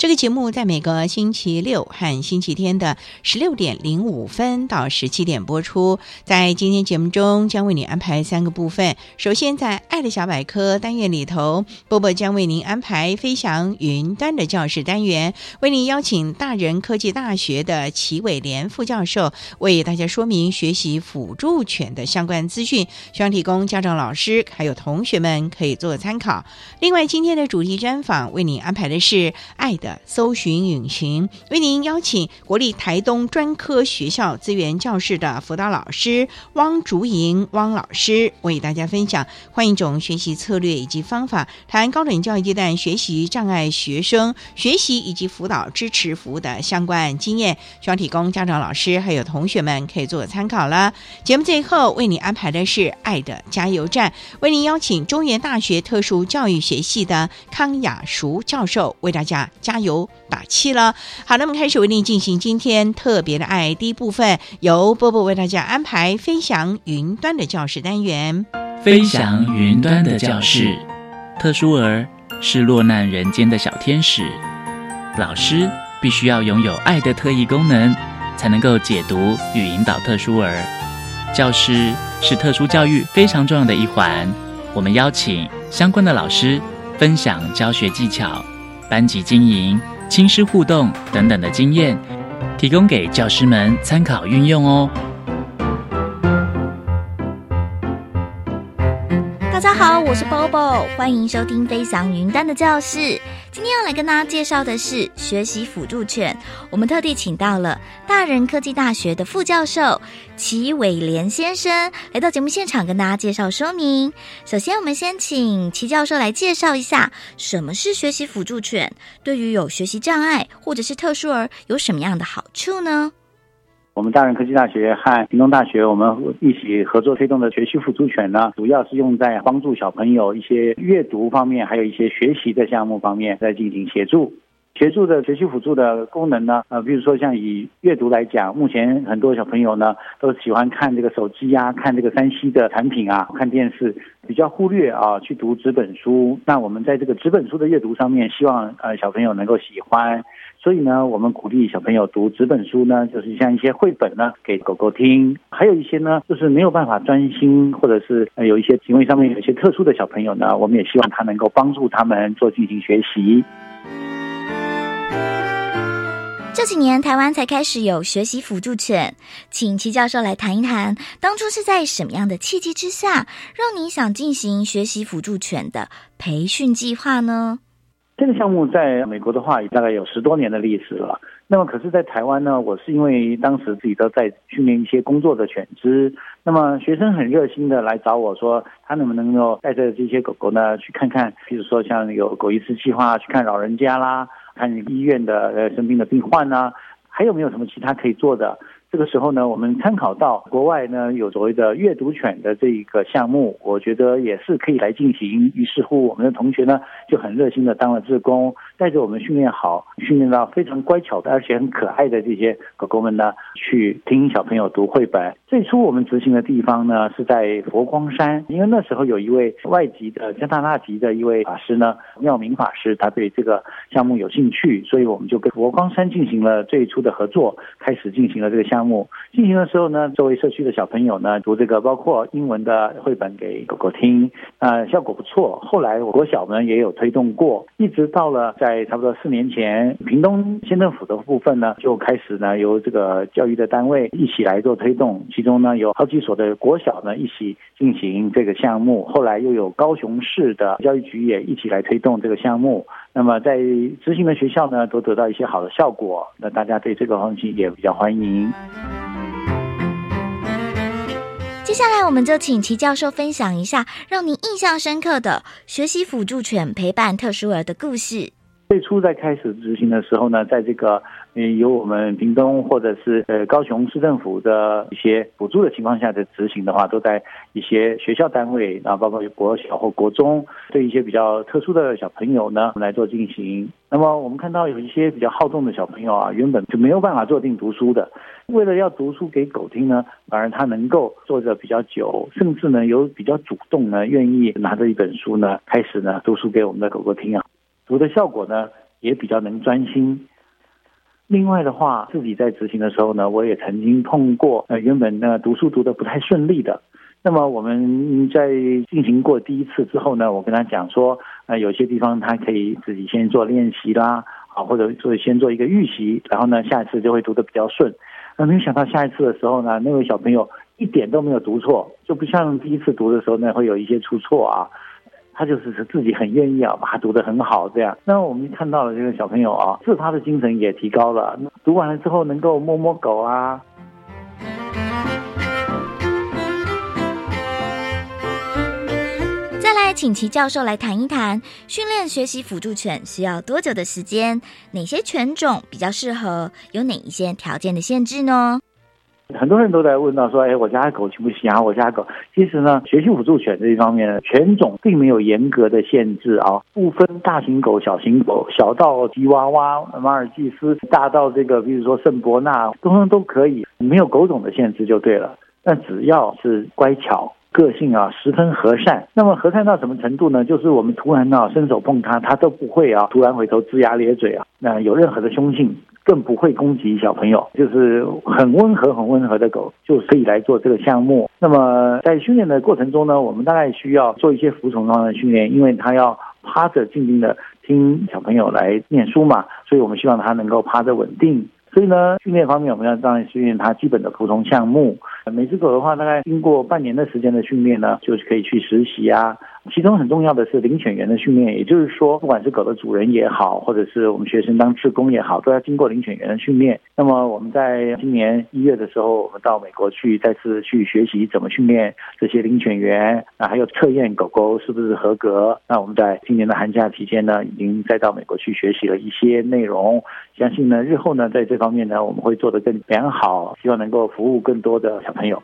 这个节目在每个星期六和星期天的十六点零五分到十七点播出。在今天节目中，将为你安排三个部分。首先，在“爱的小百科”单元里头，波波将为您安排“飞翔云端”的教室单元，为您邀请大人科技大学的齐伟廉副教授为大家说明学习辅助犬的相关资讯，希望提供家长、老师还有同学们可以做参考。另外，今天的主题专访为您安排的是“爱的”。搜寻引擎为您邀请国立台东专科学校资源教室的辅导老师汪竹莹汪老师为大家分享换一种学习策略以及方法，谈高等教育阶段学习障碍学生学习以及辅导支持服务的相关经验，希望提供家长、老师还有同学们可以做参考了。节目最后为你安排的是爱的加油站，为您邀请中原大学特殊教育学系的康雅淑教授为大家加油。打气了。好，那么开始为您进行今天特别的爱第一部分，由波波为大家安排飞翔云端的教室单元。飞翔云端的教室，特殊儿是落难人间的小天使，老师必须要拥有爱的特异功能，才能够解读与引导特殊儿。教师是特殊教育非常重要的一环，我们邀请相关的老师分享教学技巧。班级经营、亲师互动等等的经验，提供给教师们参考运用哦。大家好，我是 Bobo，欢迎收听飞翔云端的教室。今天要来跟大家介绍的是学习辅助犬，我们特地请到了大人科技大学的副教授齐伟廉先生来到节目现场跟大家介绍说明。首先，我们先请齐教授来介绍一下什么是学习辅助犬，对于有学习障碍或者是特殊儿有什么样的好处呢？我们大人科技大学和屏东大学，我们一起合作推动的学习辅助犬呢，主要是用在帮助小朋友一些阅读方面，还有一些学习的项目方面，在进行协助。协助的学习辅助的功能呢，呃，比如说像以阅读来讲，目前很多小朋友呢都喜欢看这个手机呀，看这个三 C 的产品啊，看电视，比较忽略啊去读纸本书。那我们在这个纸本书的阅读上面，希望呃小朋友能够喜欢。所以呢，我们鼓励小朋友读纸本书呢，就是像一些绘本呢，给狗狗听；还有一些呢，就是没有办法专心，或者是有一些行为上面有一些特殊的小朋友呢，我们也希望他能够帮助他们做进行学习。这几年台湾才开始有学习辅助犬，请齐教授来谈一谈，当初是在什么样的契机之下，让你想进行学习辅助犬的培训计划呢？这个项目在美国的话，大概有十多年的历史了。那么，可是，在台湾呢，我是因为当时自己都在训练一些工作的犬只，那么学生很热心的来找我说，他能不能够带着这些狗狗呢，去看看，比如说像有狗医师计划去看老人家啦，看医院的呃生病的病患呢，还有没有什么其他可以做的？这个时候呢，我们参考到国外呢有所谓的阅读犬的这一个项目，我觉得也是可以来进行。于是乎，我们的同学呢就很热心的当了志工，带着我们训练好、训练到非常乖巧的而且很可爱的这些狗狗们呢，去听小朋友读绘本。最初我们执行的地方呢是在佛光山，因为那时候有一位外籍的加拿大籍的一位法师呢，妙明法师，他对这个项目有兴趣，所以我们就跟佛光山进行了最初的合作，开始进行了这个项目。进行的时候呢，作为社区的小朋友呢，读这个包括英文的绘本给狗狗听，啊，效果不错。后来国小呢也有推动过，一直到了在在差不多四年前，屏东县政府的部分呢就开始呢由这个教育的单位一起来做推动，其中呢有好几所的国小呢一起进行这个项目，后来又有高雄市的教育局也一起来推动这个项目。那么在执行的学校呢都得到一些好的效果，那大家对这个东西也比较欢迎。接下来，我们就请齐教授分享一下让您印象深刻的学习辅助犬陪伴特殊儿的故事。最初在开始执行的时候呢，在这个嗯由我们屏东或者是呃高雄市政府的一些补助的情况下的执行的话，都在一些学校单位啊，包括国小或国中，对一些比较特殊的小朋友呢来做进行。那么我们看到有一些比较好动的小朋友啊，原本就没有办法坐定读书的。为了要读书给狗听呢，反而他能够坐着比较久，甚至呢有比较主动呢，愿意拿着一本书呢，开始呢读书给我们的狗狗听啊，读的效果呢也比较能专心。另外的话，自己在执行的时候呢，我也曾经碰过呃原本呢读书读的不太顺利的，那么我们在进行过第一次之后呢，我跟他讲说，呃有些地方他可以自己先做练习啦，啊或者做先做一个预习，然后呢下一次就会读得比较顺。那没有想到下一次的时候呢，那位小朋友一点都没有读错，就不像第一次读的时候呢，会有一些出错啊。他就是自己很愿意啊，把它读得很好这样。那我们看到了这个小朋友啊，自他的精神也提高了。读完了之后能够摸摸狗啊。再来，请齐教授来谈一谈训练学习辅助犬需要多久的时间？哪些犬种比较适合？有哪一些条件的限制呢？很多人都在问到说，哎，我家狗行不行啊？我家狗其实呢，学习辅助犬这一方面，犬种并没有严格的限制啊，不分大型狗、小型狗，小到吉娃娃、马尔济斯，大到这个比如说圣伯纳，通通都可以，没有狗种的限制就对了。但只要是乖巧。个性啊，十分和善。那么和善到什么程度呢？就是我们突然啊伸手碰它，它都不会啊突然回头龇牙咧嘴啊，那有任何的凶性，更不会攻击小朋友，就是很温和、很温和的狗，就可以来做这个项目。那么在训练的过程中呢，我们大概需要做一些服从上的训练，因为它要趴着静静的听小朋友来念书嘛，所以我们希望它能够趴着稳定。所以呢，训练方面我们要当然训练它基本的服从项目。每只狗的话，大概经过半年的时间的训练呢，就是可以去实习啊。其中很重要的是领犬员的训练，也就是说，不管是狗的主人也好，或者是我们学生当志工也好，都要经过领犬员的训练。那么我们在今年一月的时候，我们到美国去再次去学习怎么训练这些领犬员啊，还有测验狗狗是不是合格。那我们在今年的寒假期间呢，已经再到美国去学习了一些内容。相信呢，日后呢，在这方面呢，我们会做得更良好，希望能够服务更多的小朋友。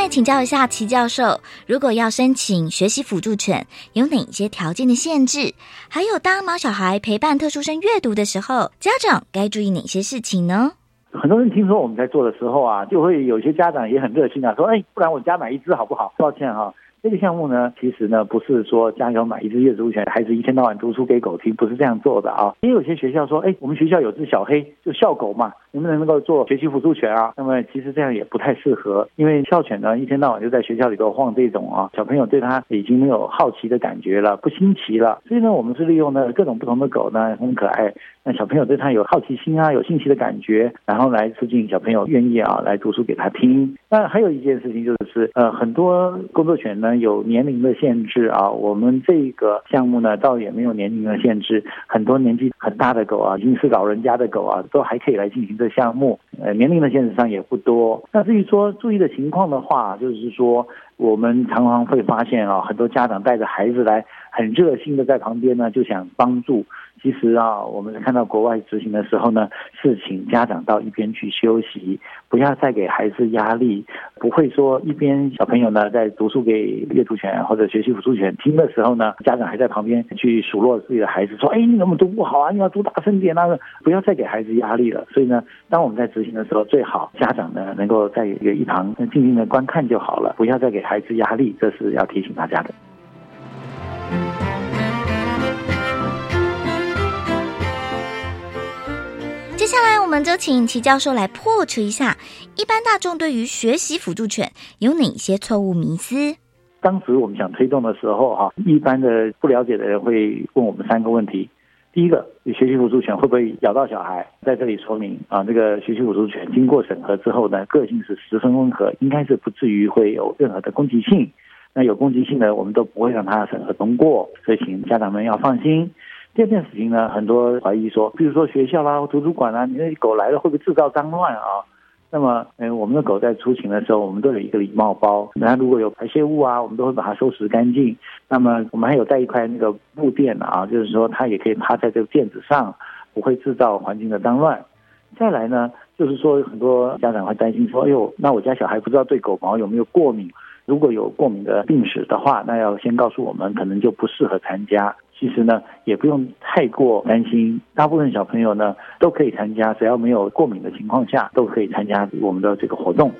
再请教一下齐教授，如果要申请学习辅助犬，有哪些条件的限制？还有，当毛小孩陪伴特殊生阅读的时候，家长该注意哪些事情呢？很多人听说我们在做的时候啊，就会有些家长也很热心啊，说：“哎，不然我家买一只好不好？”抱歉哈。这个项目呢，其实呢不是说家长买一只阅读犬，孩子一天到晚读书给狗听，不是这样做的啊。也有些学校说，哎，我们学校有只小黑，就校狗嘛，能不能够做学习辅助犬啊？那么其实这样也不太适合，因为校犬呢一天到晚就在学校里头晃这种啊，小朋友对它已经没有好奇的感觉了，不新奇了。所以呢，我们是利用呢各种不同的狗呢，很可爱。那小朋友对他有好奇心啊，有兴趣的感觉，然后来促进小朋友愿意啊来读书给他听。那还有一件事情就是，呃，很多工作犬呢有年龄的限制啊。我们这个项目呢倒也没有年龄的限制，很多年纪很大的狗啊，已经是老人家的狗啊，都还可以来进行这项目。呃年龄的限制上也不多。那至于说注意的情况的话，就是说我们常常会发现啊，很多家长带着孩子来，很热心的在旁边呢，就想帮助。其实啊，我们看到国外执行的时候呢，是请家长到一边去休息，不要再给孩子压力，不会说一边小朋友呢在读书给阅读权或者学习辅助权听的时候呢，家长还在旁边去数落自己的孩子，说：“哎，你怎么读不好啊？你要读大声点那个不要再给孩子压力了。所以呢，当我们在执行的时候，最好家长呢能够在一旁静静的观看就好了，不要再给孩子压力，这是要提醒大家的。接下来，我们就请齐教授来破除一下一般大众对于学习辅助犬有哪些错误迷思。当时我们想推动的时候，哈，一般的不了解的人会问我们三个问题：第一个，学习辅助犬会不会咬到小孩？在这里说明啊，这个学习辅助犬经过审核之后呢，个性是十分温和，应该是不至于会有任何的攻击性。那有攻击性的，我们都不会让它审核通过，所以请家长们要放心。第二件事情呢，很多怀疑说，比如说学校啦、图书馆啦，你那狗来了会不会制造脏乱啊？那么，嗯，我们的狗在出勤的时候，我们都有一个礼貌包，那如果有排泄物啊，我们都会把它收拾干净。那么，我们还有带一块那个布垫啊，就是说它也可以趴在这个垫子上，不会制造环境的脏乱。再来呢，就是说很多家长会担心说，哎呦，那我家小孩不知道对狗毛有没有过敏？如果有过敏的病史的话，那要先告诉我们，可能就不适合参加。其实呢，也不用太过担心，大部分小朋友呢都可以参加，只要没有过敏的情况下，都可以参加我们的这个活动。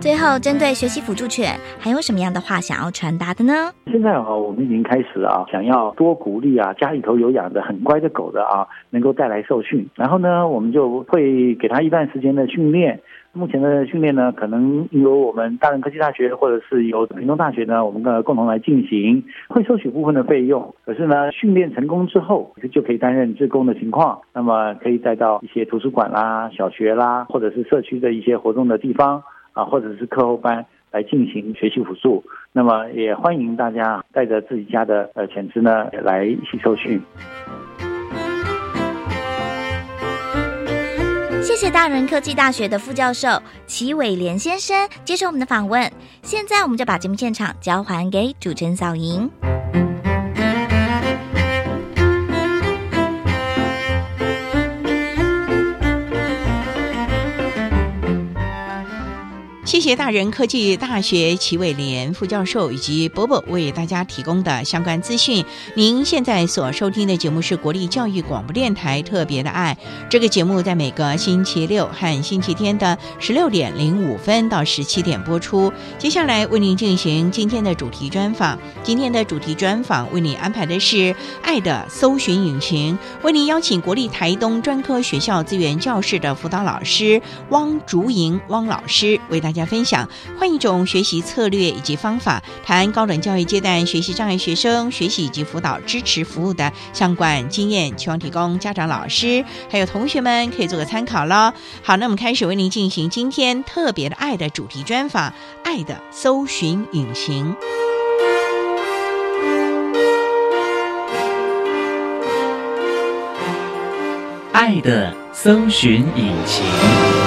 最后，针对学习辅助犬，还有什么样的话想要传达的呢？现在啊，我们已经开始啊，想要多鼓励啊，家里头有养的很乖的狗的啊，能够带来受训，然后呢，我们就会给他一段时间的训练。目前的训练呢，可能由我们大人科技大学或者是由屏东大学呢，我们共同来进行，会收取部分的费用。可是呢，训练成功之后，就可以担任志工的情况，那么可以带到一些图书馆啦、小学啦，或者是社区的一些活动的地方啊，或者是课后班来进行学习辅助。那么也欢迎大家带着自己家的呃犬只呢来一起受训。谢谢大人科技大学的副教授齐伟廉先生接受我们的访问。现在我们就把节目现场交还给主持人小莹。谢谢大人科技大学齐伟廉副教授以及伯伯为大家提供的相关资讯。您现在所收听的节目是国立教育广播电台特别的爱。这个节目在每个星期六和星期天的十六点零五分到十七点播出。接下来为您进行今天的主题专访。今天的主题专访为您安排的是爱的搜寻引擎，为您邀请国立台东专科学校资源教室的辅导老师汪竹莹汪老师为大家。分享换一种学习策略以及方法，谈高等教育阶段学习障碍学生学习以及辅导支持服务的相关经验，希望提供家长、老师还有同学们可以做个参考喽。好，那我们开始为您进行今天特别的爱的主题专访，《爱的搜寻引擎》，爱的搜寻引擎。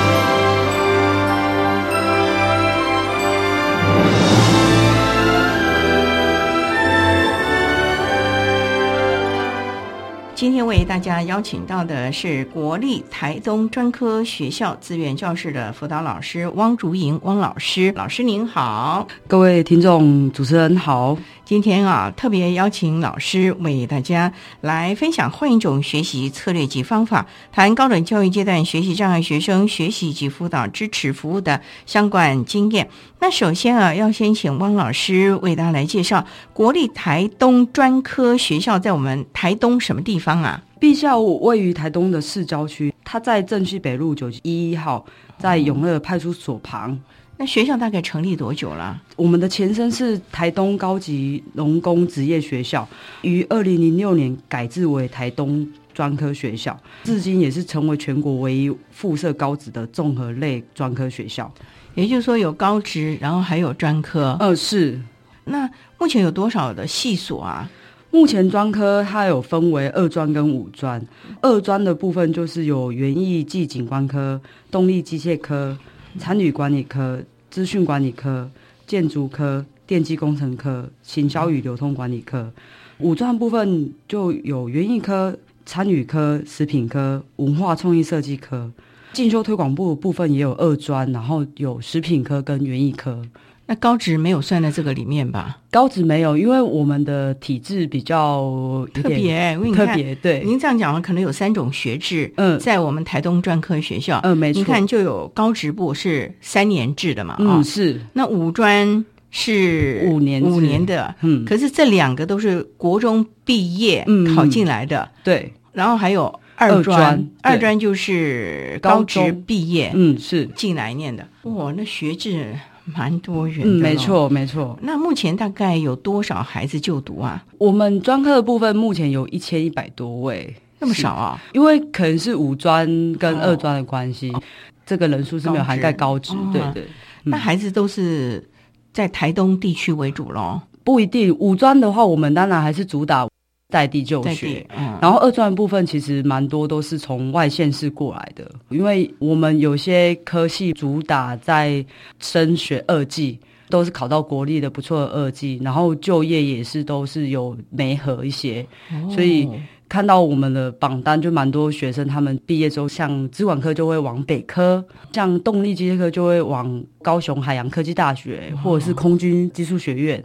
今天为大家邀请到的是国立台东专科学校资源教室的辅导老师汪竹莹汪老师，老师您好，各位听众主持人好。今天啊，特别邀请老师为大家来分享换一种学习策略及方法，谈高等教育阶段学习障碍学生学习及辅导支持服务的相关经验。那首先啊，要先请汪老师为大家来介绍国立台东专科学校在我们台东什么地方啊？毕校位于台东的市郊区，它在正西北路九一一号，在永乐派出所旁。那学校大概成立多久了？我们的前身是台东高级农工职业学校，于二零零六年改制为台东专科学校，至今也是成为全国唯一附设高职的综合类专科学校。也就是说，有高职，然后还有专科。呃，是。那目前有多少的系所啊？目前专科它有分为二专跟五专，二专的部分就是有园艺暨景观科、动力机械科、参与管理科、资讯管理科、建筑科、电机工程科、行销与流通管理科。五专部分就有园艺科、参与科、食品科、文化创意设计科。进修推广部部分也有二专，然后有食品科跟园艺科。那高职没有算在这个里面吧？高职没有，因为我们的体制比较特别，特别对。您这样讲了，可能有三种学制。嗯，在我们台东专科学校，嗯，没错。你看，就有高职部是三年制的嘛？嗯，是。那五专是五年五年的，嗯。可是这两个都是国中毕业考进来的，对。然后还有。二专，二专就是高职毕业，嗯，是进来念的。哇，那学制蛮多元的，没错，没错。那目前大概有多少孩子就读啊？我们专科的部分目前有一千一百多位，那么少啊？因为可能是五专跟二专的关系，这个人数是没有涵盖高职。对对，那孩子都是在台东地区为主喽？不一定，五专的话，我们当然还是主打。在地就学，然后二专部分其实蛮多都是从外县市过来的，因为我们有些科系主打在升学二技，都是考到国立的不错的二技，然后就业也是都是有媒合一些，所以看到我们的榜单就蛮多学生，他们毕业之后像资管科就会往北科，像动力机械科就会往高雄海洋科技大学或者是空军技术学院。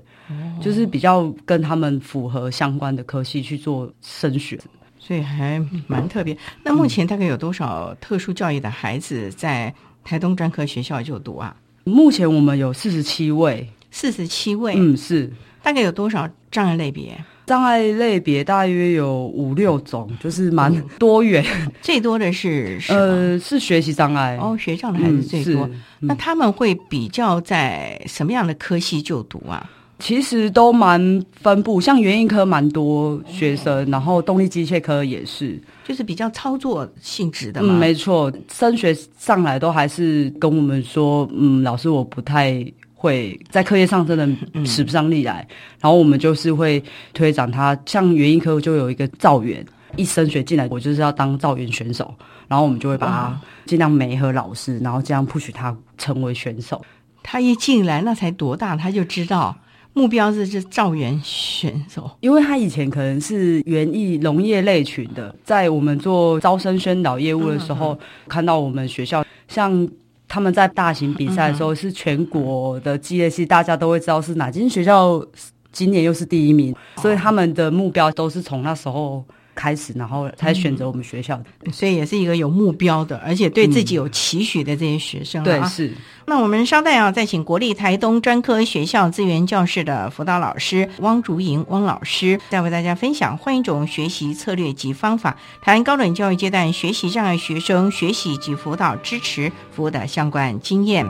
就是比较跟他们符合相关的科系去做升学，所以还蛮特别。那目前大概有多少特殊教育的孩子在台东专科学校就读啊？目前我们有四十七位，四十七位，嗯，是。大概有多少障碍类别？障碍类别大约有五六种，就是蛮多元。最多的是呃，是学习障碍哦，学障的孩子最多。那他们会比较在什么样的科系就读啊？其实都蛮分布，像园艺科蛮多学生，然后动力机械科也是，就是比较操作性质的嘛。没错，升学上来都还是跟我们说，嗯，老师我不太会在课业上真的使不上力来，然后我们就是会推展他，像园艺科就有一个造园，一升学进来我就是要当造园选手，然后我们就会把他尽量媒合老师，然后这样 push 他成为选手。他一进来那才多大，他就知道。目标是是造园选手，因为他以前可能是园艺农业类群的，在我们做招生宣导业务的时候，看到我们学校像他们在大型比赛的时候是全国的机业系，大家都会知道是哪间学校今年又是第一名，所以他们的目标都是从那时候。开始，然后才选择我们学校的，所以也是一个有目标的，而且对自己有期许的这些学生。对，是。那我们稍待啊，再请国立台东专科学校资源教室的辅导老师汪竹莹汪老师，再为大家分享换一种学习策略及方法，谈高等教育阶段学习障碍学生学习及辅导支持服务的相关经验。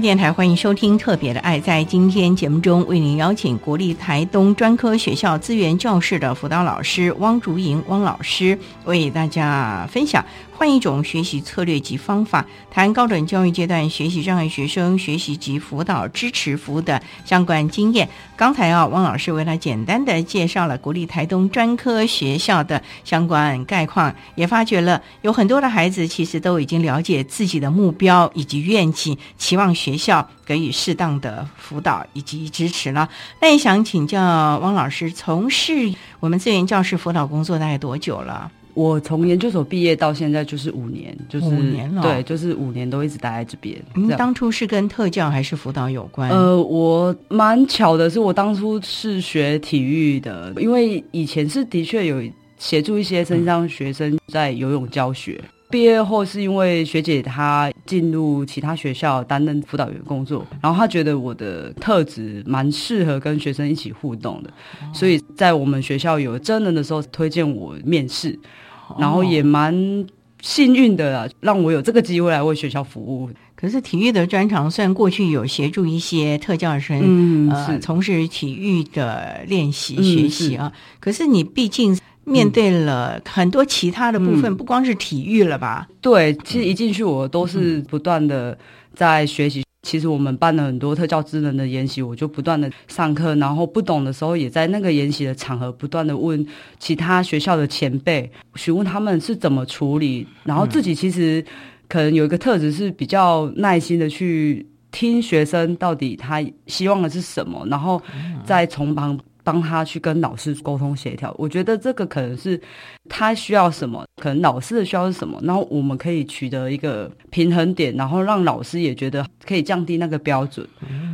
电台欢迎收听《特别的爱》。在今天节目中，为您邀请国立台东专科学校资源教室的辅导老师汪竹莹汪老师，为大家分享换一种学习策略及方法，谈高等教育阶段学习障碍学生学习及辅导支持服务的相关经验。刚才啊，汪老师为他简单的介绍了国立台东专科学校的相关概况，也发觉了有很多的孩子其实都已经了解自己的目标以及愿景，期望学校给予适当的辅导以及支持了。那也想请教汪老师，从事我们资源教室辅导工作大概多久了？我从研究所毕业到现在就是五年，就是五年了对，就是五年都一直待在这边。您当初是跟特教还是辅导有关？呃，我蛮巧的是，我当初是学体育的，因为以前是的确有协助一些身上学生在游泳教学。毕业后是因为学姐她进入其他学校担任辅导员工作，然后她觉得我的特质蛮适合跟学生一起互动的，所以在我们学校有真人的时候推荐我面试，然后也蛮幸运的啦，让我有这个机会来为学校服务。可是体育的专长，虽然过去有协助一些特教生，嗯呃，从事体育的练习、嗯学习啊，可是你毕竟面对了很多其他的部分，嗯不光是体育了吧？对，其实一进去我都是不断的在学习。其实我们办了很多特教智能的研习，我就不断的上课，然后不懂的时候也在那个研习的场合不断的问其他学校的前辈，询问他们是怎么处理，然后自己其实可能有一个特质是比较耐心的去听学生到底他希望的是什么，然后再从旁帮他去跟老师沟通协调。我觉得这个可能是他需要什么，可能老师的需要是什么，然后我们可以取得一个平衡点，然后让老师也觉得可以降低那个标准，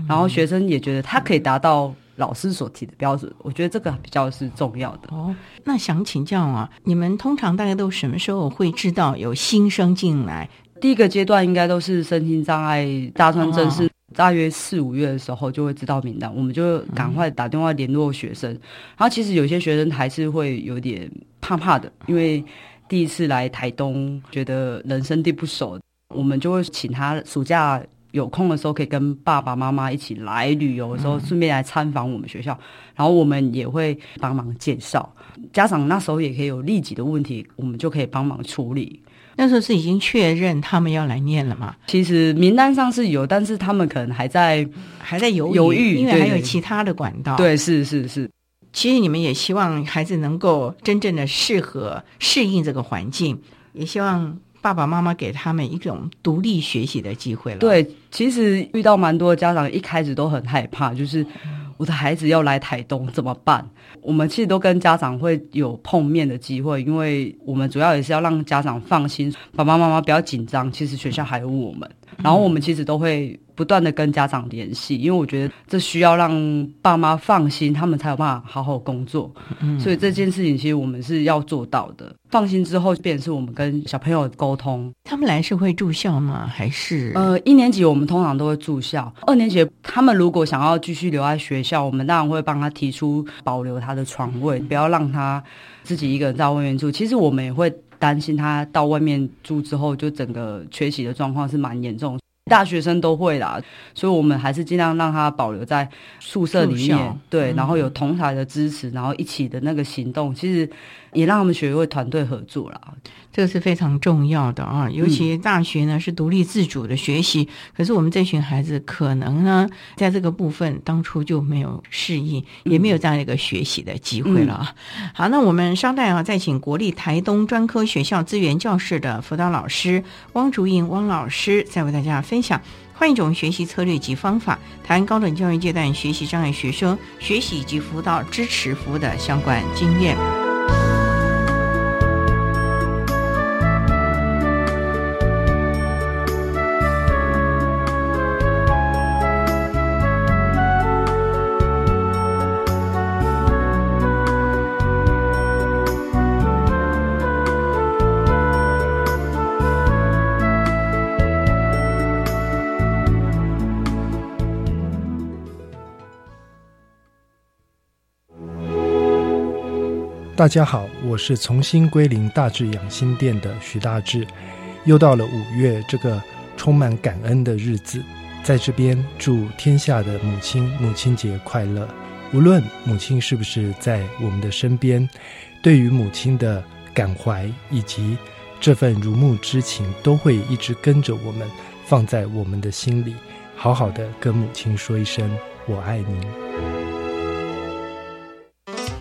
然后学生也觉得他可以达到老师所提的标准。我觉得这个比较是重要的。哦，那想请教啊，你们通常大概都什么时候会知道有新生进来？第一个阶段应该都是身心障碍大专正式，大约四五月的时候就会知道名单，我们就赶快打电话联络学生。然后其实有些学生还是会有点怕怕的，因为第一次来台东，觉得人生地不熟，我们就会请他暑假。有空的时候可以跟爸爸妈妈一起来旅游的时候，顺便来参访我们学校，然后我们也会帮忙介绍。家长那时候也可以有利己的问题，我们就可以帮忙处理。那时候是已经确认他们要来念了嘛？其实名单上是有，但是他们可能还在。还在犹豫，犹豫因为还有其他的管道。，对，是是是，其实你们也希望孩子能够真正的适合适应这个环境，也希望爸爸妈妈给他们一种独立学习的机会了。，对。其实遇到蛮多的家长一开始都很害怕，就是我的孩子要来台东怎么办？我们其实都跟家长会有碰面的机会，因为我们主要也是要让家长放心，爸爸妈妈不要紧张。其实学校还有我们，然后我们其实都会不断的跟家长联系，因为我觉得这需要让爸妈放心，他们才有办法好好工作。所以这件事情其实我们是要做到的。放心之后，便是我们跟小朋友沟通。他们来是会住校吗？还是呃，一年级我们通常都会住校，二年级他们如果想要继续留在学校，我们当然会帮他提出保留他的床位，不要让他自己一个人在外面住。其实我们也会担心他到外面住之后，就整个缺席的状况是蛮严重。大学生都会啦，所以我们还是尽量让他保留在宿舍里面，对，然后有同台的支持，然后一起的那个行动，其实也让他们学会团队合作啦。这个是非常重要的啊，尤其大学呢是独立自主的学习，可是我们这群孩子可能呢，在这个部分当初就没有适应，也没有这样一个学习的机会了啊。好，那我们稍待啊，再请国立台东专科学校资源教室的辅导老师汪竹英汪老师，再为大家分享。换一种学习策略及方法，谈高等教育阶段学习障碍学生学习以及辅导支持服务的相关经验。大家好，我是重新归零大智养心殿的徐大志。又到了五月这个充满感恩的日子，在这边祝天下的母亲母亲节快乐。无论母亲是不是在我们的身边，对于母亲的感怀以及这份如沐之情，都会一直跟着我们，放在我们的心里，好好的跟母亲说一声“我爱你”。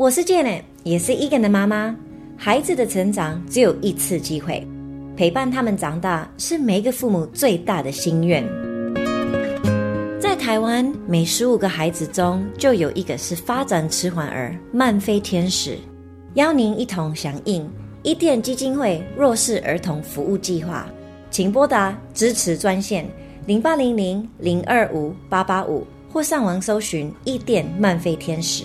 我是 Jane，也是 Egan 的妈妈。孩子的成长只有一次机会，陪伴他们长大是每一个父母最大的心愿。在台湾，每十五个孩子中就有一个是发展迟缓儿、慢飞天使。邀您一同响应伊甸基金会弱势儿童服务计划，请拨打支持专线零八零零零二五八八五，或上网搜寻伊甸慢飞天使。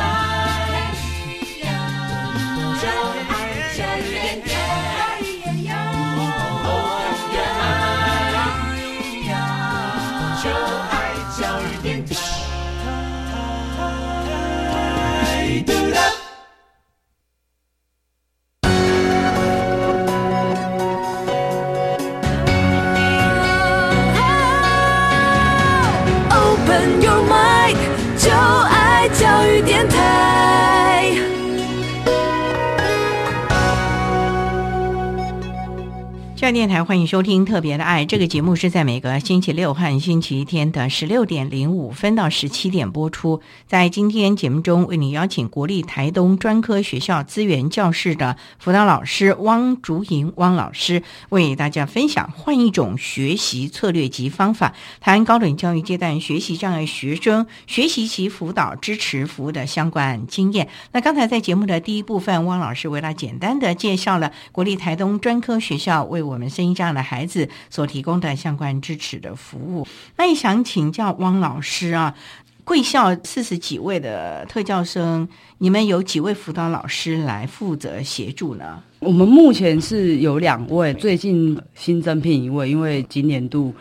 电台欢迎收听《特别的爱》这个节目，是在每个星期六和星期天的十六点零五分到十七点播出。在今天节目中，为你邀请国立台东专科学校资源教室的辅导老师汪竹莹汪老师，为大家分享换一种学习策略及方法，谈高等教育阶段学习障碍学生学习及辅导支持服务的相关经验。那刚才在节目的第一部分，汪老师为他简单的介绍了国立台东专科学校为。我们声音这样的孩子所提供的相关支持的服务，那也想请教汪老师啊，贵校四十几位的特教生，你们有几位辅导老师来负责协助呢？我们目前是有两位，最近新增聘一位，因为今年度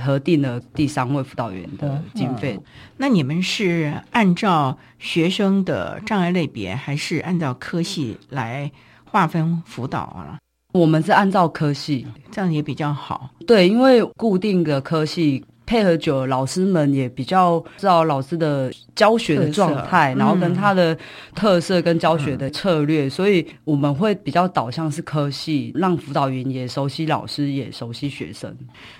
核定了第三位辅导员的经费。那你们是按照学生的障碍类别，还是按照科系来划分辅导啊？我们是按照科系，这样也比较好。对，因为固定的科系配合久了，老师们也比较知道老师的教学的状态，然后跟他的特色跟教学的策略，所以我们会比较导向是科系，让辅导员也熟悉老师，也熟悉学生。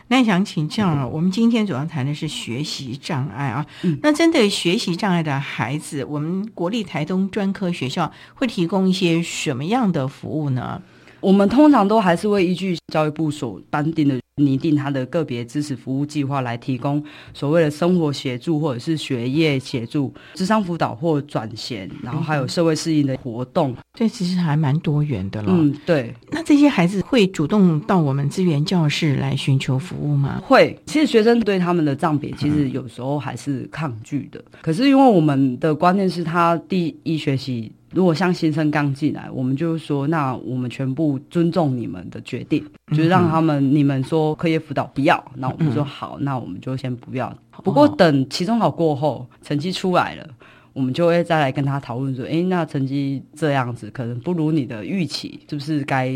那想请教，我们今天主要谈的是学习障碍啊。那针对学习障碍的孩子，我们国立台东专科学校会提供一些什么样的服务呢？我们通常都还是会依据教育部所颁定的拟定他的个别支持服务计划来提供所谓的生活协助或者是学业协助、智商辅导或转衔，然后还有社会适应的活动。这其实还蛮多元的了。嗯，对。那这些孩子会主动到我们资源教室来寻求服务吗？会。其实学生对他们的障别其实有时候还是抗拒的。可是因为我们的观念是他第一学习。如果像新生刚进来，我们就是说，那我们全部尊重你们的决定，就是让他们你们说课业辅导不要，那我们说好，那我们就先不要。不过等期中考过后，成绩出来了，我们就会再来跟他讨论说，哎，那成绩这样子可能不如你的预期，是不是该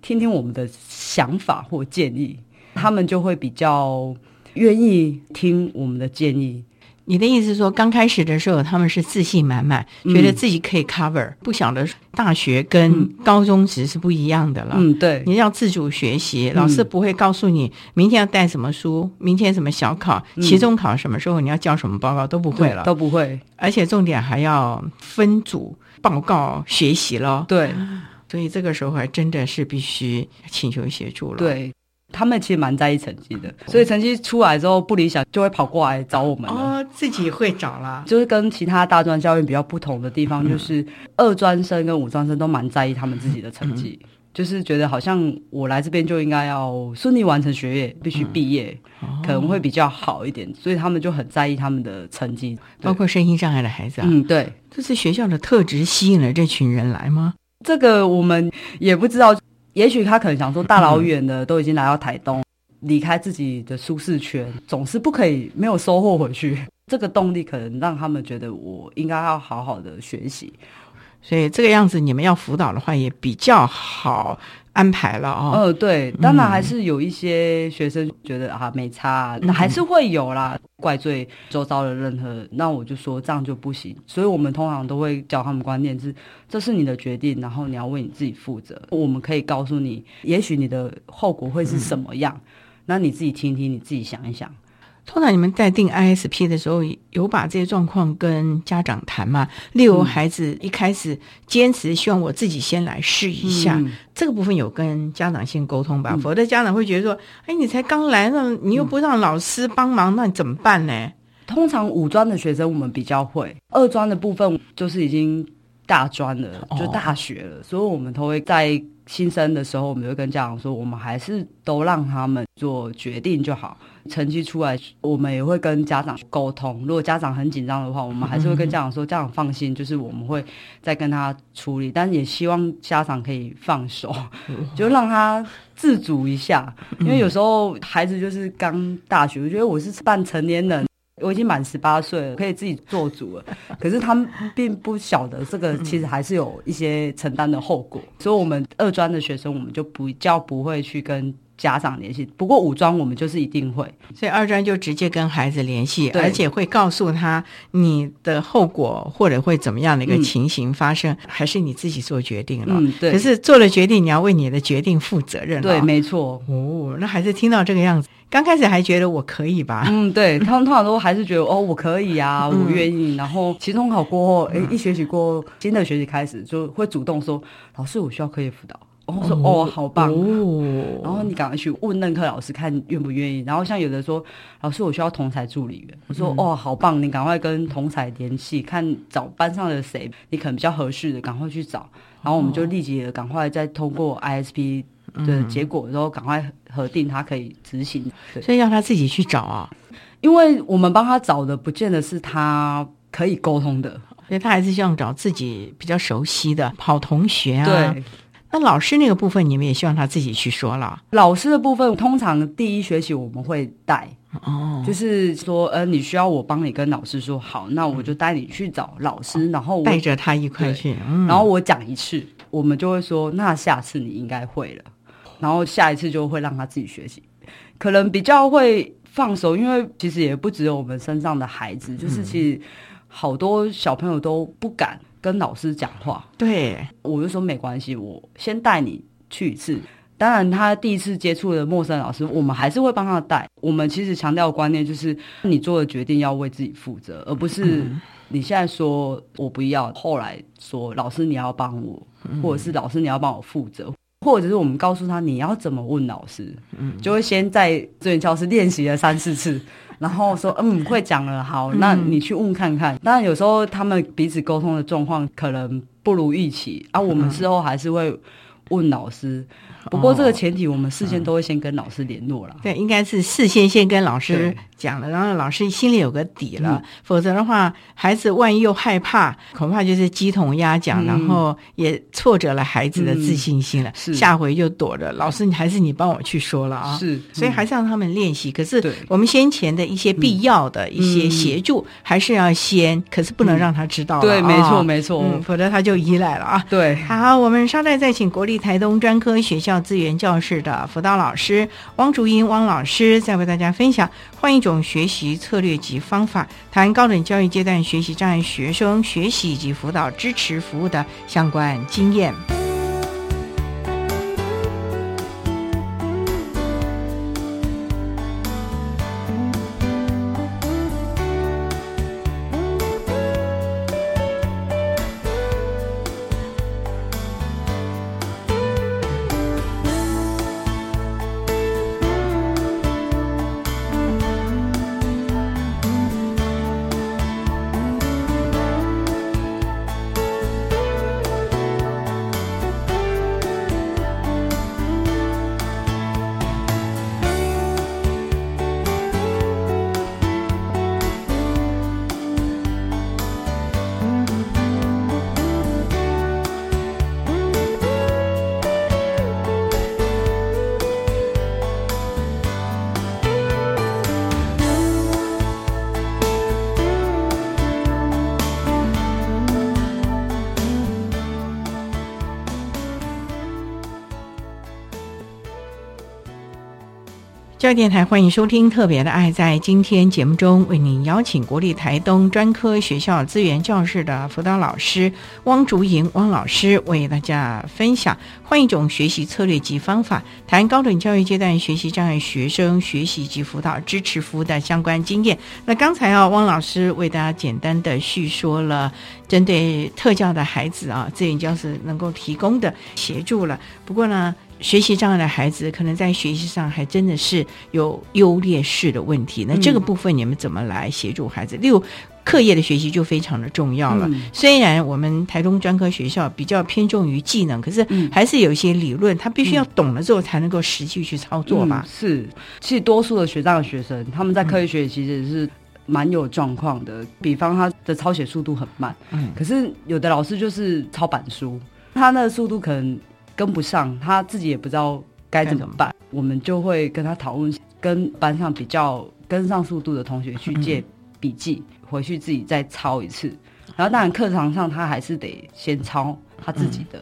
听听我们的想法或建议？他们就会比较愿意听我们的建议。你的意思是说，刚开始的时候他们是自信满满，觉得自己可以 cover，不晓得大学跟高中其实是不一样的了。嗯，对，你要自主学习，老师不会告诉你明天要带什么书，明天什么小考、期中考什么时候你要交什么报告都不会了，都不会，而且重点还要分组报告学习了。对，所以这个时候还真的是必须请求协助了。对。他们其实蛮在意成绩的，所以成绩出来之后不理想，就会跑过来找我们了。哦，自己会找啦。就是跟其他大专教育比较不同的地方，就是二专生跟五专生都蛮在意他们自己的成绩，就是觉得好像我来这边就应该要顺利完成学业，必须毕业，可能会比较好一点，所以他们就很在意他们的成绩，包括身心障碍的孩子啊。嗯，对，这是学校的特质吸引了这群人来吗？这个我们也不知道。也许他可能想说，大老远的都已经来到台东，离开自己的舒适圈，总是不可以没有收获回去。这个动力可能让他们觉得我应该要好好的学习，所以这个样子你们要辅导的话也比较好。安排了哦，呃，对，当然还是有一些学生觉得啊没差，那还是会有啦，怪罪周遭的任何，那我就说这样就不行，所以我们通常都会教他们观念是，这是你的决定，然后你要为你自己负责。我们可以告诉你，也许你的后果会是什么样，那你自己听听，你自己想一想。通常你们在定 ISP 的时候，有把这些状况跟家长谈吗？例如孩子一开始坚持希望我自己先来试一下，这个部分有跟家长先沟通吧？否则家长会觉得说：“哎，你才刚来，那你又不让老师帮忙，那你怎么办呢？”通常五专的学生我们比较会，二专的部分就是已经大专了，就大学了，所以我们都会在。新生的时候，我们就跟家长说，我们还是都让他们做决定就好。成绩出来，我们也会跟家长沟通。如果家长很紧张的话，我们还是会跟家长说，家长放心，就是我们会再跟他处理。但也希望家长可以放手，就让他自主一下。因为有时候孩子就是刚大学，我觉得我是半成年人。我已经满十八岁了，可以自己做主了。可是他们并不晓得这个，其实还是有一些承担的后果。所以，我们二专的学生，我们就不叫不会去跟家长联系。不过，五专我们就是一定会。所以，二专就直接跟孩子联系，而且会告诉他你的后果或者会怎么样的一个情形发生，还是你自己做决定了。嗯，对。可是做了决定，你要为你的决定负责任。对，没错。哦，那还是听到这个样子。刚开始还觉得我可以吧？嗯，对他们通常都还是觉得哦，我可以啊，我愿意。然后期中考过后，哎，一学期过后，新的学期开始就会主动说：“老师，我需要课业辅导。”然后说：“哦，好棒。”然后你赶快去问任课老师看愿不愿意。然后像有的说：“老师，我需要同才助理员。”我说：“哦，好棒，你赶快跟同才联系，看找班上的谁，你可能比较合适的，赶快去找。”然后我们就立即赶快再通过 ISP。的结果，然后赶快核定他可以执行，所以要他自己去找啊，因为我们帮他找的，不见得是他可以沟通的，所以他还是希望找自己比较熟悉的好同学啊。对，那老师那个部分，你们也希望他自己去说了。老师的部分，通常第一学期我们会带，哦，就是说，呃，你需要我帮你跟老师说好，那我就带你去找老师，然后带着他一块去，然后我讲一次，我们就会说，那下次你应该会了。然后下一次就会让他自己学习，可能比较会放手，因为其实也不只有我们身上的孩子，就是其实好多小朋友都不敢跟老师讲话。对，我就说没关系，我先带你去一次。当然，他第一次接触的陌生老师，我们还是会帮他带。我们其实强调的观念就是，你做的决定要为自己负责，而不是你现在说我不要，后来说老师你要帮我，或者是老师你要帮我负责。或者是我们告诉他你要怎么问老师，嗯，就会先在资源教室练习了三四次，然后说嗯会讲了，好，那你去问看看。当然有时候他们彼此沟通的状况可能不如预期，啊，我们事后还是会问老师。不过这个前提，我们事先都会先跟老师联络了。对，应该是事先先跟老师讲了，然后老师心里有个底了。否则的话，孩子万一又害怕，恐怕就是鸡同鸭讲，然后也挫折了孩子的自信心了。是，下回就躲着老师，你还是你帮我去说了啊。是，所以还是让他们练习。可是我们先前的一些必要的一些协助，还是要先，可是不能让他知道。对，没错，没错，否则他就依赖了啊。对，好，我们稍待再请国立台东专科学校。资源教室的辅导老师汪竹英汪老师再为大家分享换一种学习策略及方法，谈高等教育阶段学习障碍学生学习以及辅导支持服务的相关经验。电台欢迎收听《特别的爱》。在今天节目中，为您邀请国立台东专科学校资源教室的辅导老师汪竹莹汪老师，为大家分享换一种学习策略及方法，谈高等教育阶段学习障碍学生学习及辅导支持服务的相关经验。那刚才啊，汪老师为大家简单的叙说了针对特教的孩子啊，资源教室能够提供的协助了。不过呢，学习障碍的孩子可能在学习上还真的是有优劣势的问题。那这个部分你们怎么来协助孩子？例如课业的学习就非常的重要了。嗯虽然我们台中专科学校比较偏重于技能，可是还是有一些理论，他必须要懂了之后才能够实际去操作吧。嗯是，其实多数的学障的学生，他们在课业学习其实是蛮有状况的。比方他的抄写速度很慢，嗯可是有的老师就是抄板书，他那个速度可能跟不上，他自己也不知道该怎么办。我们就会跟他讨论，跟班上比较跟上速度的同学去借笔记，回去自己再抄一次。然后当然课堂上他还是得先抄他自己的。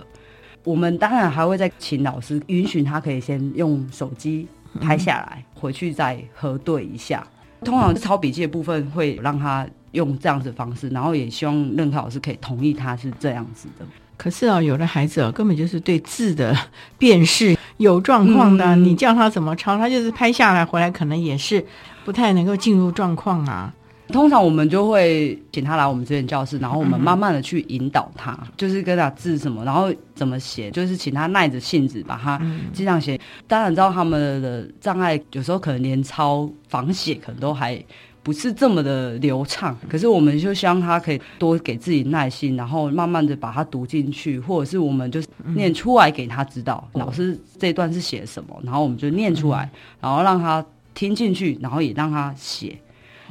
我们当然还会再请老师允许他可以先用手机拍下来，回去再核对一下。通常抄笔记的部分会让他用这样子的方式，然后也希望任课老师可以同意他是这样子的。可是啊，有的孩子啊，根本就是对字的辨识 有状况的，嗯你叫他怎么抄，他就是拍下来回来，可能也是不太能够进入状况啊。通常我们就会请他来我们这边教室，然后我们慢慢的去引导他，就是跟他字什么，然后怎么写，就是请他耐着性子把它尽量写。当然知道他们的障碍，有时候可能连抄仿写可能都还不是这么的流畅，可是我们就希望他可以多给自己耐心，然后慢慢的把它读进去，或者是我们就是念出来给他知道，老师这段是写什么，然后我们就念出来，然后让他听进去，然后也让他写。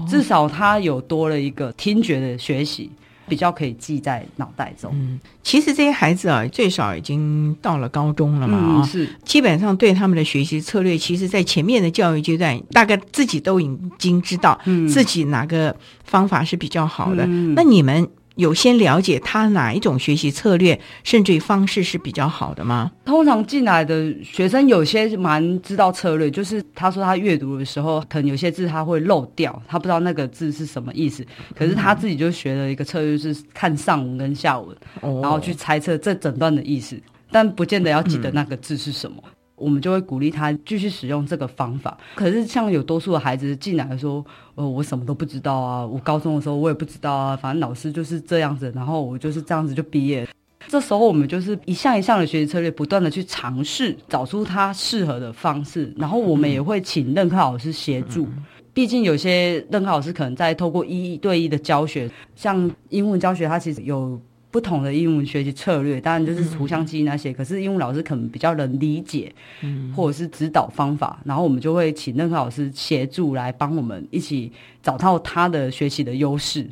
至少他有多了一个听觉的学习，比较可以记在脑袋中。嗯，其实这些孩子啊，最少已经到了高中了嘛啊、嗯是基本上对他们的学习策略，其实在前面的教育阶段，大概自己都已经知道、嗯自己哪个方法是比较好的。嗯那你们有先了解他哪一种学习策略，甚至于方式是比较好的吗？通常进来的学生有些蛮知道策略，就是他说他阅读的时候，可能有些字他会漏掉，他不知道那个字是什么意思。可是他自己就学了一个策略，就是看上文跟下文，哦然后去猜测这整段的意思，但不见得要记得 那个字是什么。我们就会鼓励他继续使用这个方法。可是像有多数的孩子进来说，呃，我什么都不知道啊，我高中的时候我也不知道啊，反正老师就是这样子，然后我就是这样子就毕业。这时候我们就是一项一项的学习策略，不断的去尝试，找出他适合的方式，然后我们也会请任课老师协助。毕竟有些任课老师可能在透过一对一的教学，像英文教学，它其实有不同的英文学习策略，当然就是图像记忆那些。可是英文老师可能比较能理解，嗯或者是指导方法，然后我们就会请任课老师协助来帮我们一起找到他的学习的优势。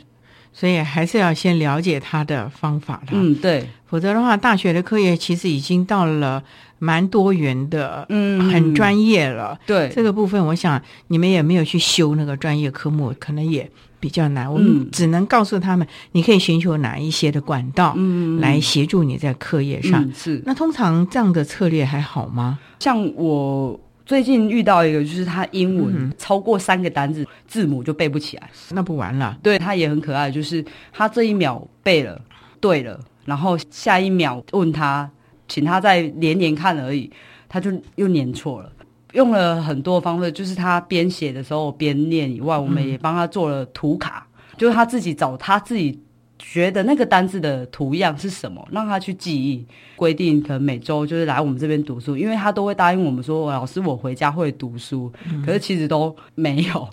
所以还是要先了解他的方法啦。嗯，对，否则的话，大学的课业其实已经到了蛮多元的，嗯很专业了。对这个部分，我想你们也没有去修那个专业科目，可能也比较难。我们嗯只能告诉他们，你可以寻求哪一些的管道，嗯来协助你在课业上。嗯是那通常这样的策略还好吗？像我最近遇到一个，就是他英文嗯超过三个单字字母就背不起来，那不完了。对他也很可爱，就是他这一秒背了对了，然后下一秒问他，请他再连连看而已，他就又念错了。用了很多方式，就是他边写的时候边念以外，我们也帮他做了图卡，就是他自己找他自己觉得那个单字的图样是什么，让他去记忆。规定可能每周就是来我们这边读书，因为他都会答应我们说，老师我回家会读书，可是其实都没有，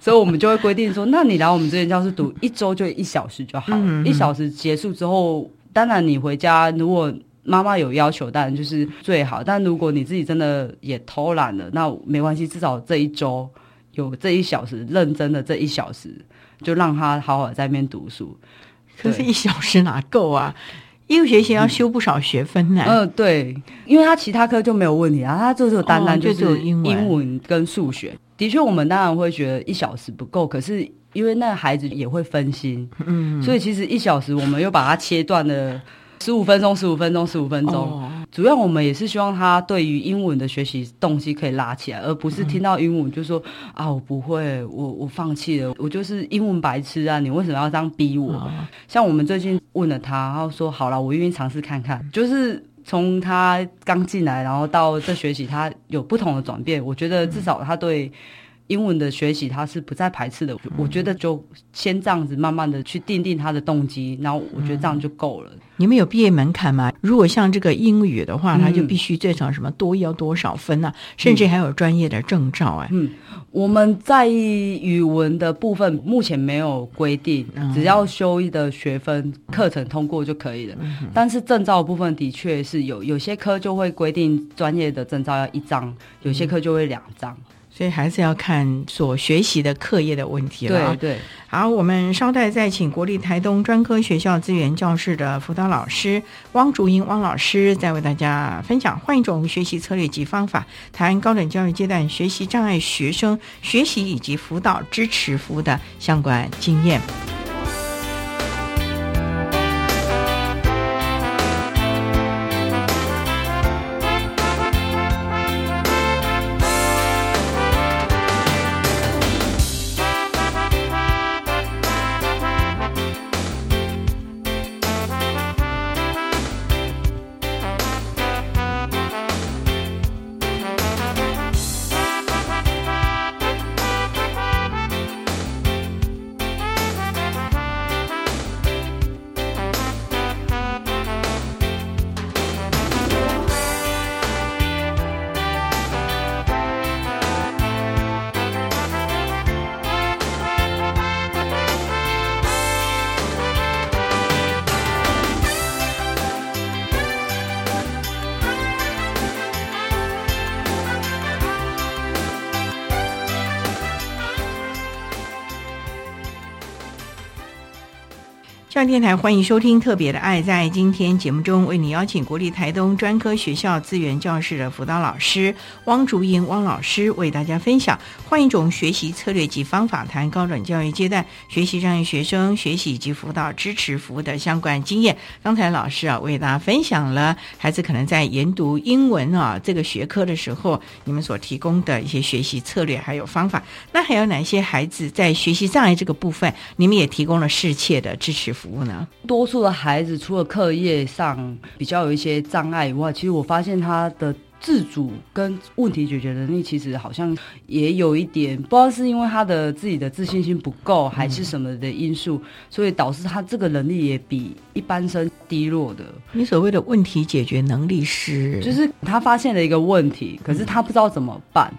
所以我们就会规定说，那你来我们这边教室读一周就一小时就好了，嗯嗯一小时结束之后，当然你回家如果。妈妈有要求，当然就是最好。但如果你自己真的也偷懒了，那没关系，至少这一周有这一小时认真的这一小时，就让他好好在那边读书。可是，一小时哪够啊？一个学期要修不少学分呢。嗯，对，因为他其他科就没有问题啊，他就只有单单哦就是英文跟数学。的确，我们当然会觉得一小时不够，可是因为那个孩子也会分心，嗯，所以其实一小时我们又把它切断了十五分钟、十五分钟、十五分钟。哦主要我们也是希望他对于英文的学习动机可以拉起来，而不是听到英文就说啊我不会，我我放弃了，我就是英文白痴啊！你为什么要这样逼我？像我们最近问了他，然后说好了，我愿意尝试看看。就是从他刚进来，然后到这学习，他有不同的转变。我觉得至少他对。英文的学习他是不再排斥的，我觉得就先这样子慢慢的去定定他的动机，然后我觉得这样就够了。你们有毕业门槛吗？如果像这个英语的话，他就必须最少什么多要多少分呢？甚至还有专业的证照哎。嗯，我们在语文的部分目前没有规定，只要修的学分课程通过就可以了。但是证照部分的确是有，有些科就会规定专业的证照要一张，有些科就会两张。所以还是要看所学习的课业的问题了。对对，好，我们稍待再请国立台东专科学校资源教室的辅导老师汪竹英汪老师，再为大家分享换一种学习策略及方法，谈高等教育阶段学习障碍学生学习以及辅导支持服务的相关经验。上电台欢迎收听《特别的爱》。在今天节目中，为你邀请国立台东专科学校资源教室的辅导老师汪竹英汪老师，为大家分享换一种学习策略及方法，谈高等教育阶段学习障碍学生学习及辅导支持服务的相关经验。刚才老师啊，为大家分享了孩子可能在研读英文啊这个学科的时候，你们所提供的一些学习策略还有方法。那还有哪些孩子在学习障碍这个部分，你们也提供了适切的支持服务呢？多数的孩子除了课业上比较有一些障碍以外，其实我发现他的自主跟问题解决能力其实好像也有一点，不知道是因为他的自己的自信心不够，还是什么的因素，所以导致他这个能力也比一般生低落的。你所谓的问题解决能力是，就是他发现了一个问题，可是他不知道怎么办，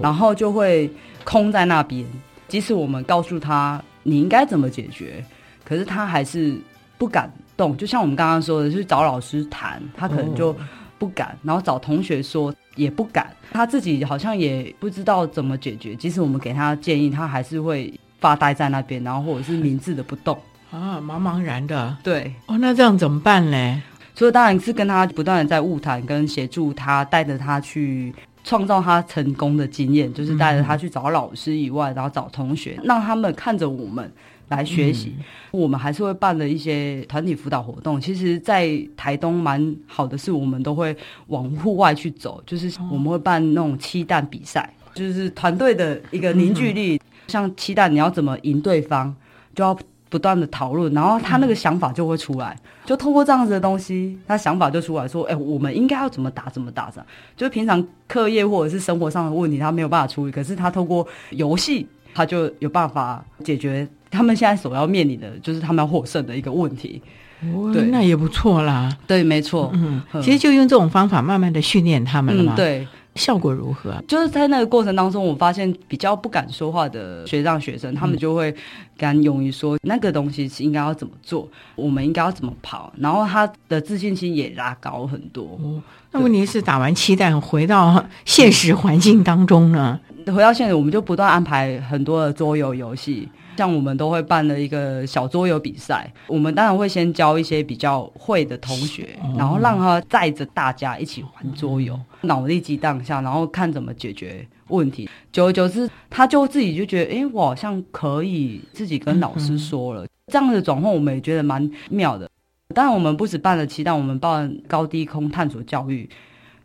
然后就会空在那边。即使我们告诉他你应该怎么解决。可是他还是不敢动，就像我们刚刚说的，去找老师谈，他可能就不敢，然后找同学说也不敢，他自己好像也不知道怎么解决。即使我们给他建议，他还是会发呆在那边，然后或者是明智的不动啊，茫茫然的。对，哦，那这样怎么办呢？所以当然是跟他不断的在物谈，跟协助他，带着他去创造他成功的经验，就是带着他去找老师以外，然后找同学，让他们看着我们。来学习，我们还是会办的一些团体辅导活动。其实，在台东蛮好的是，我们都会往户外去走，就是我们会办那种七蛋比赛，就是团队的一个凝聚力。像七蛋，你要怎么赢对方，就要不断的讨论，然后他那个想法就会出来。就通过这样子的东西，他想法就出来说：“哎，我们应该要怎么打，怎么打？”这样就是平常课业或者是生活上的问题，他没有办法处理，可是他透过游戏，他就有办法解决。他们现在所要面临的就是他们要获胜的一个问题，对，那也不错啦。对，没错。嗯，其实就用这种方法慢慢的训练他们了嘛。对，效果如何？就是在那个过程当中，我发现比较不敢说话的学长学生，他们就会敢勇于说那个东西是应该要怎么做，我们应该要怎么跑，然后他的自信心也拉高很多。那问题是打完期待回到现实环境当中呢？回到现实，我们就不断安排很多的桌游游戏。像我们都会办了一个小桌游比赛，我们当然会先教一些比较会的同学，然后让他载着大家一起玩桌游，脑力激荡下，然后看怎么解决问题。久而久之，他就自己就觉得，哎，我好像可以自己跟老师说了。这样的转换，我们也觉得蛮妙的。当然，我们不止办了期待，我们办高低空探索教育，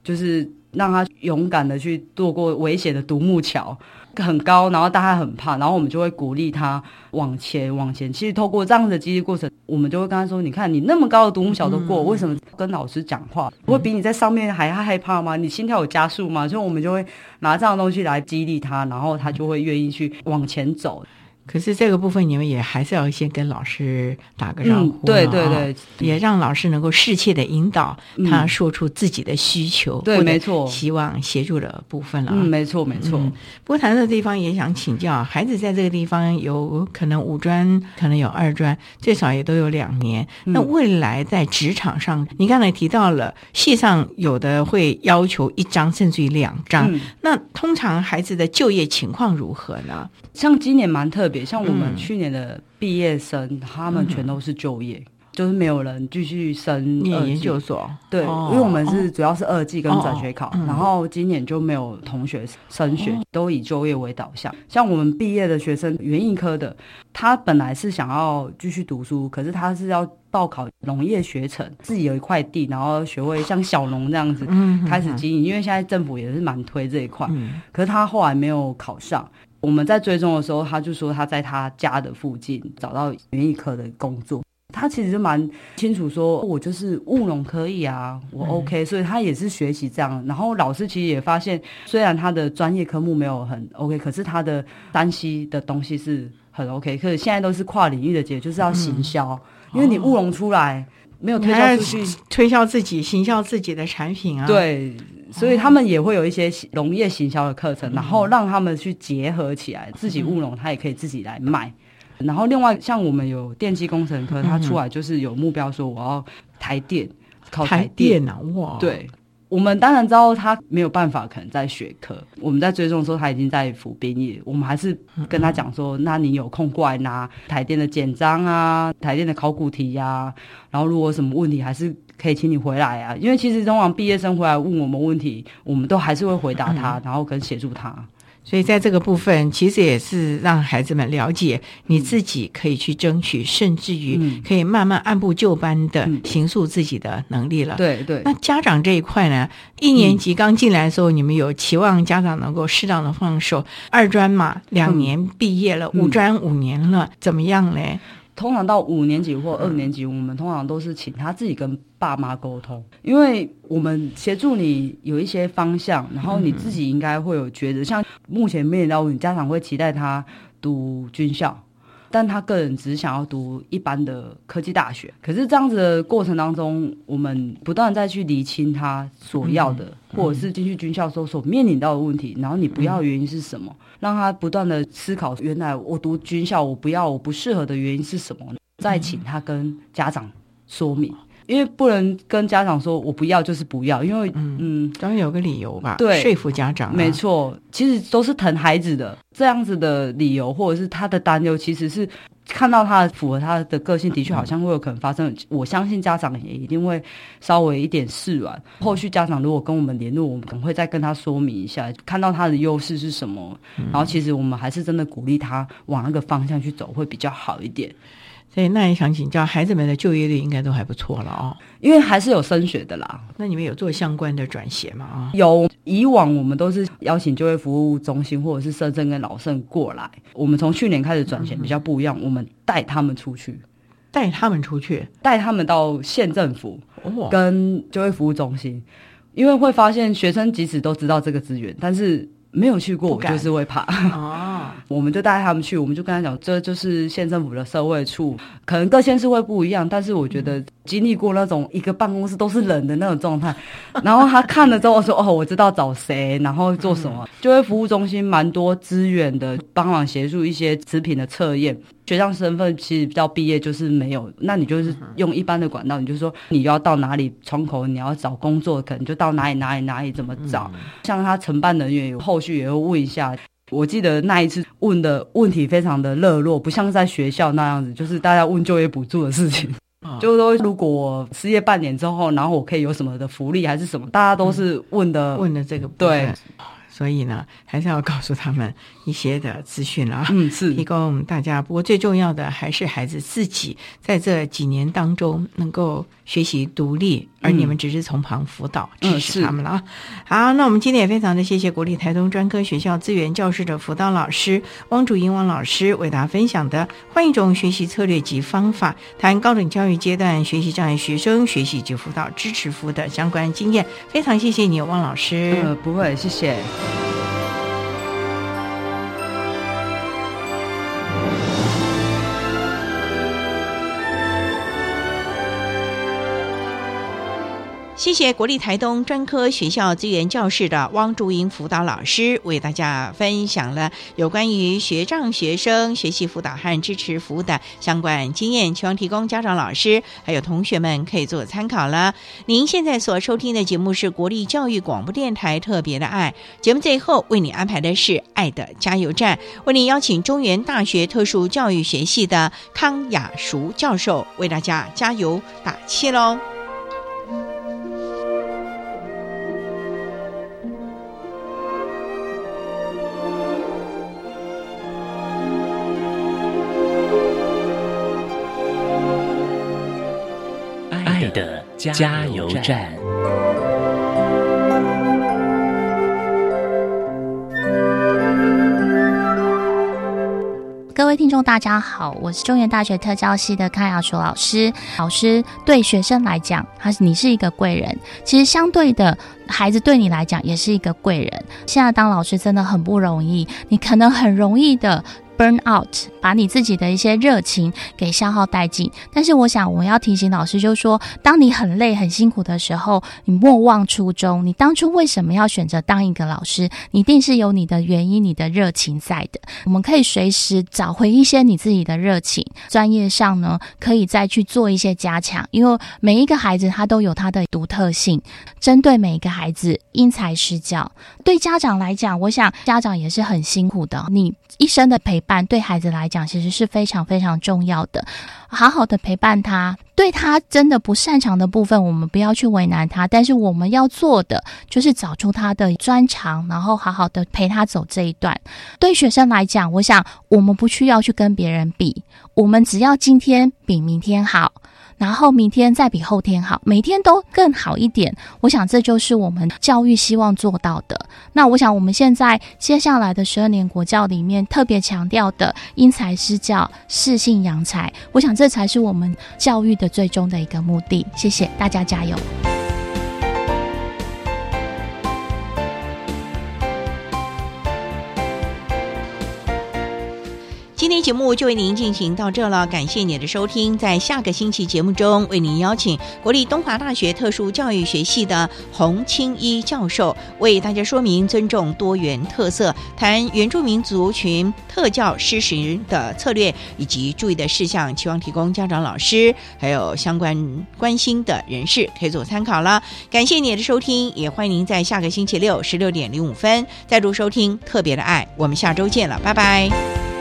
就是让他勇敢的去度过危险的独木桥，很高，然后大家很怕，然后我们就会鼓励他往前往前。其实透过这样的激励过程，我们就会跟他说：“你看，你那么高的独木桥都过，为什么跟老师讲话不会比你在上面还害怕吗？你心跳有加速吗？”所以我们就会拿这样的东西来激励他，然后他就会愿意去往前走。可是这个部分，你们也还是要先跟老师打个招呼、嗯，对对对，也让老师能够适切的引导他说出自己的需求，对，没错，希望协助的部分了。嗯，没错没错。不过谈到地方，也想请教，孩子在这个地方有可能五专，可能有二专，最少也都有两年。那未来在职场上，你刚才提到了，系上有的会要求一张甚至于两张，那通常孩子的就业情况如何呢？像今年蛮特别。像我们去年的毕业生，他们全都是就业，就是没有人继续升念研究所。对，因为我们是主要是二技跟转学考，然后今年就没有同学升学，都以就业为导向。像我们毕业的学生，园艺科的，他本来是想要继续读书，可是他是要报考农业学程，自己有一块地，然后学会像小农这样子开始经营。因为现在政府也是蛮推这一块，可是他后来没有考上。我们在追踪的时候，他就说他在他家的附近找到园艺科的工作。他其实蛮清楚说，我就是务农可以啊，我 OK。所以他也是学习这样。然后老师其实也发现，虽然他的专业科目没有很 OK，可是他的单西的东西是很 OK。可是现在都是跨领域的解，就是要行销，因为你务农出来没有推销出去，推销自己，行销自己的产品啊。对。所以他们也会有一些农业行销的课程，然后让他们去结合起来，自己务农，他也可以自己来卖。然后另外像我们有电机工程科，他出来就是有目标说我要台电，考台电啊！哇，对，我们当然知道他没有办法，可能在学科。我们在追踪的时候，他已经在服兵役，我们还是跟他讲说，那你有空过来拿台电的简章啊，台电的考古题呀。然后如果有什么问题，还是。可以请你回来啊，因为其实通常毕业生回来问我们问题，我们都还是会回答他，然后跟协助他。所以在这个部分，其实也是让孩子们了解，你自己可以去争取，甚至于可以慢慢按部就班的形塑自己的能力了。对对。那家长这一块呢？一年级刚进来的时候，你们有期望家长能够适当的放手。二专嘛，两年毕业了，五专五年了，怎么样嘞？通常到五年级或二年级，我们通常都是请他自己跟爸妈沟通，因为我们协助你有一些方向，然后你自己应该会有觉得，像目前面临到你家长会期待他读军校，但他个人只想要读一般的科技大学。可是这样子的过程当中，我们不断再去厘清他所要的，或者是进去军校时候所面临到的问题，然后你不要原因是什么？让他不断的思考，原来我读军校我不要我不适合的原因是什么？再请他跟家长说明，因为不能跟家长说我不要就是不要，因为嗯，当然有个理由吧，对，说服家长，没错，其实都是疼孩子的这样子的理由，或者是他的担忧，其实是。看到他符合他的个性，的确好像会有可能发生。我相信家长也一定会稍微一点释软。后续家长如果跟我们联络，我们可能会再跟他说明一下，看到他的优势是什么。然后其实我们还是真的鼓励他往那个方向去走，会比较好一点。所以那也想请教，孩子们的就业率应该都还不错了哦，因为还是有升学的啦。那你们有做相关的转学吗？啊，有。以往我们都是邀请就业服务中心或者是深圳跟老盛过来。我们从去年开始转型比较不一样，我们带他们出去，带他们出去，带他们到县政府跟就业服务中心，因为会发现学生即使都知道这个资源，但是。没有去过，我就是会怕。哦，我们就带他们去，我们就跟他讲，这就是县政府的社会处，可能各县市会不一样，但是我觉得经历过那种一个办公室都是人的那种状态，然后他看了之后说：“哦，我知道找谁，然后做什么。”就业服务中心蛮多资源的，帮忙协助一些食品的测验。学生身份其实到毕业就是没有，那你就是用一般的管道，你就说你要到哪里窗口，你要找工作，可能就到哪里哪里哪里怎么找。像他承办人员有后续也会问一下，我记得那一次问的问题非常的热络，不像在学校那样子，就是大家问就业补助的事情，就是说如果我失业半年之后，然后我可以有什么的福利还是什么，大家都是问的问的这个对。所以呢，还是要告诉他们一些的资讯了啊。嗯，是提供大家。不过最重要的还是孩子自己在这几年当中能够学习独立，而你们只是从旁辅导支持他们了啊。好，那我们今天也非常的谢谢国立台东专科学校资源教室的辅导老师汪竹英汪老师为大家分享的换一种学习策略及方法，谈高等教育阶段学习障碍学生学习及辅导支持服务的相关经验。非常谢谢你，汪老师。呃，不会，谢谢。谢谢国立台东专科学校资源教室的汪竹英辅导老师为大家分享了有关于学障学生学习辅导和支持服务的相关经验，希望提供家长、老师还有同学们可以做参考了。您现在所收听的节目是国立教育广播电台特别的爱节目，最后为你安排的是爱的加油站，为您邀请中原大学特殊教育学系的康雅淑教授为大家加油打气喽。加油站。各位听众，大家好，我是中原大学特教系的康雅淑老师。老师对学生来讲，他是你是一个贵人，其实相对的，孩子对你来讲也是一个贵人。现在当老师真的很不容易，你可能很容易的。Burn out，把你自己的一些热情给消耗殆尽。但是我想，我要提醒老师，就是说，当你很累、很辛苦的时候，你莫忘初衷。你当初为什么要选择当一个老师？你一定是有你的原因、你的热情在的。我们可以随时找回一些你自己的热情，专业上呢，可以再去做一些加强。因为每一个孩子他都有他的独特性，针对每一个孩子因材施教。对家长来讲，我想家长也是很辛苦的。你一生的陪伴对孩子来讲，其实是非常非常重要的。好好的陪伴他，对他真的不擅长的部分，我们不要去为难他。但是我们要做的，就是找出他的专长，然后好好的陪他走这一段。对学生来讲，我想我们不需要去跟别人比，我们只要今天比明天好。然后明天再比后天好，每天都更好一点。我想这就是我们教育希望做到的。那我想我们现在接下来的十二年国教里面特别强调的因材施教、适性扬才，我想这才是我们教育的最终的一个目的。谢谢大家，加油！今天节目就为您进行到这了，感谢你的收听。在下个星期节目中，为您邀请国立东华大学特殊教育学系的洪清一教授，为大家说明尊重多元特色，谈原住民族群特教施行的策略以及注意的事项，期望提供家长、老师还有相关关心的人士可以做参考了。感谢你的收听，也欢迎您在下个星期六十六点零五分再度收听特别的爱。我们下周见了，拜拜。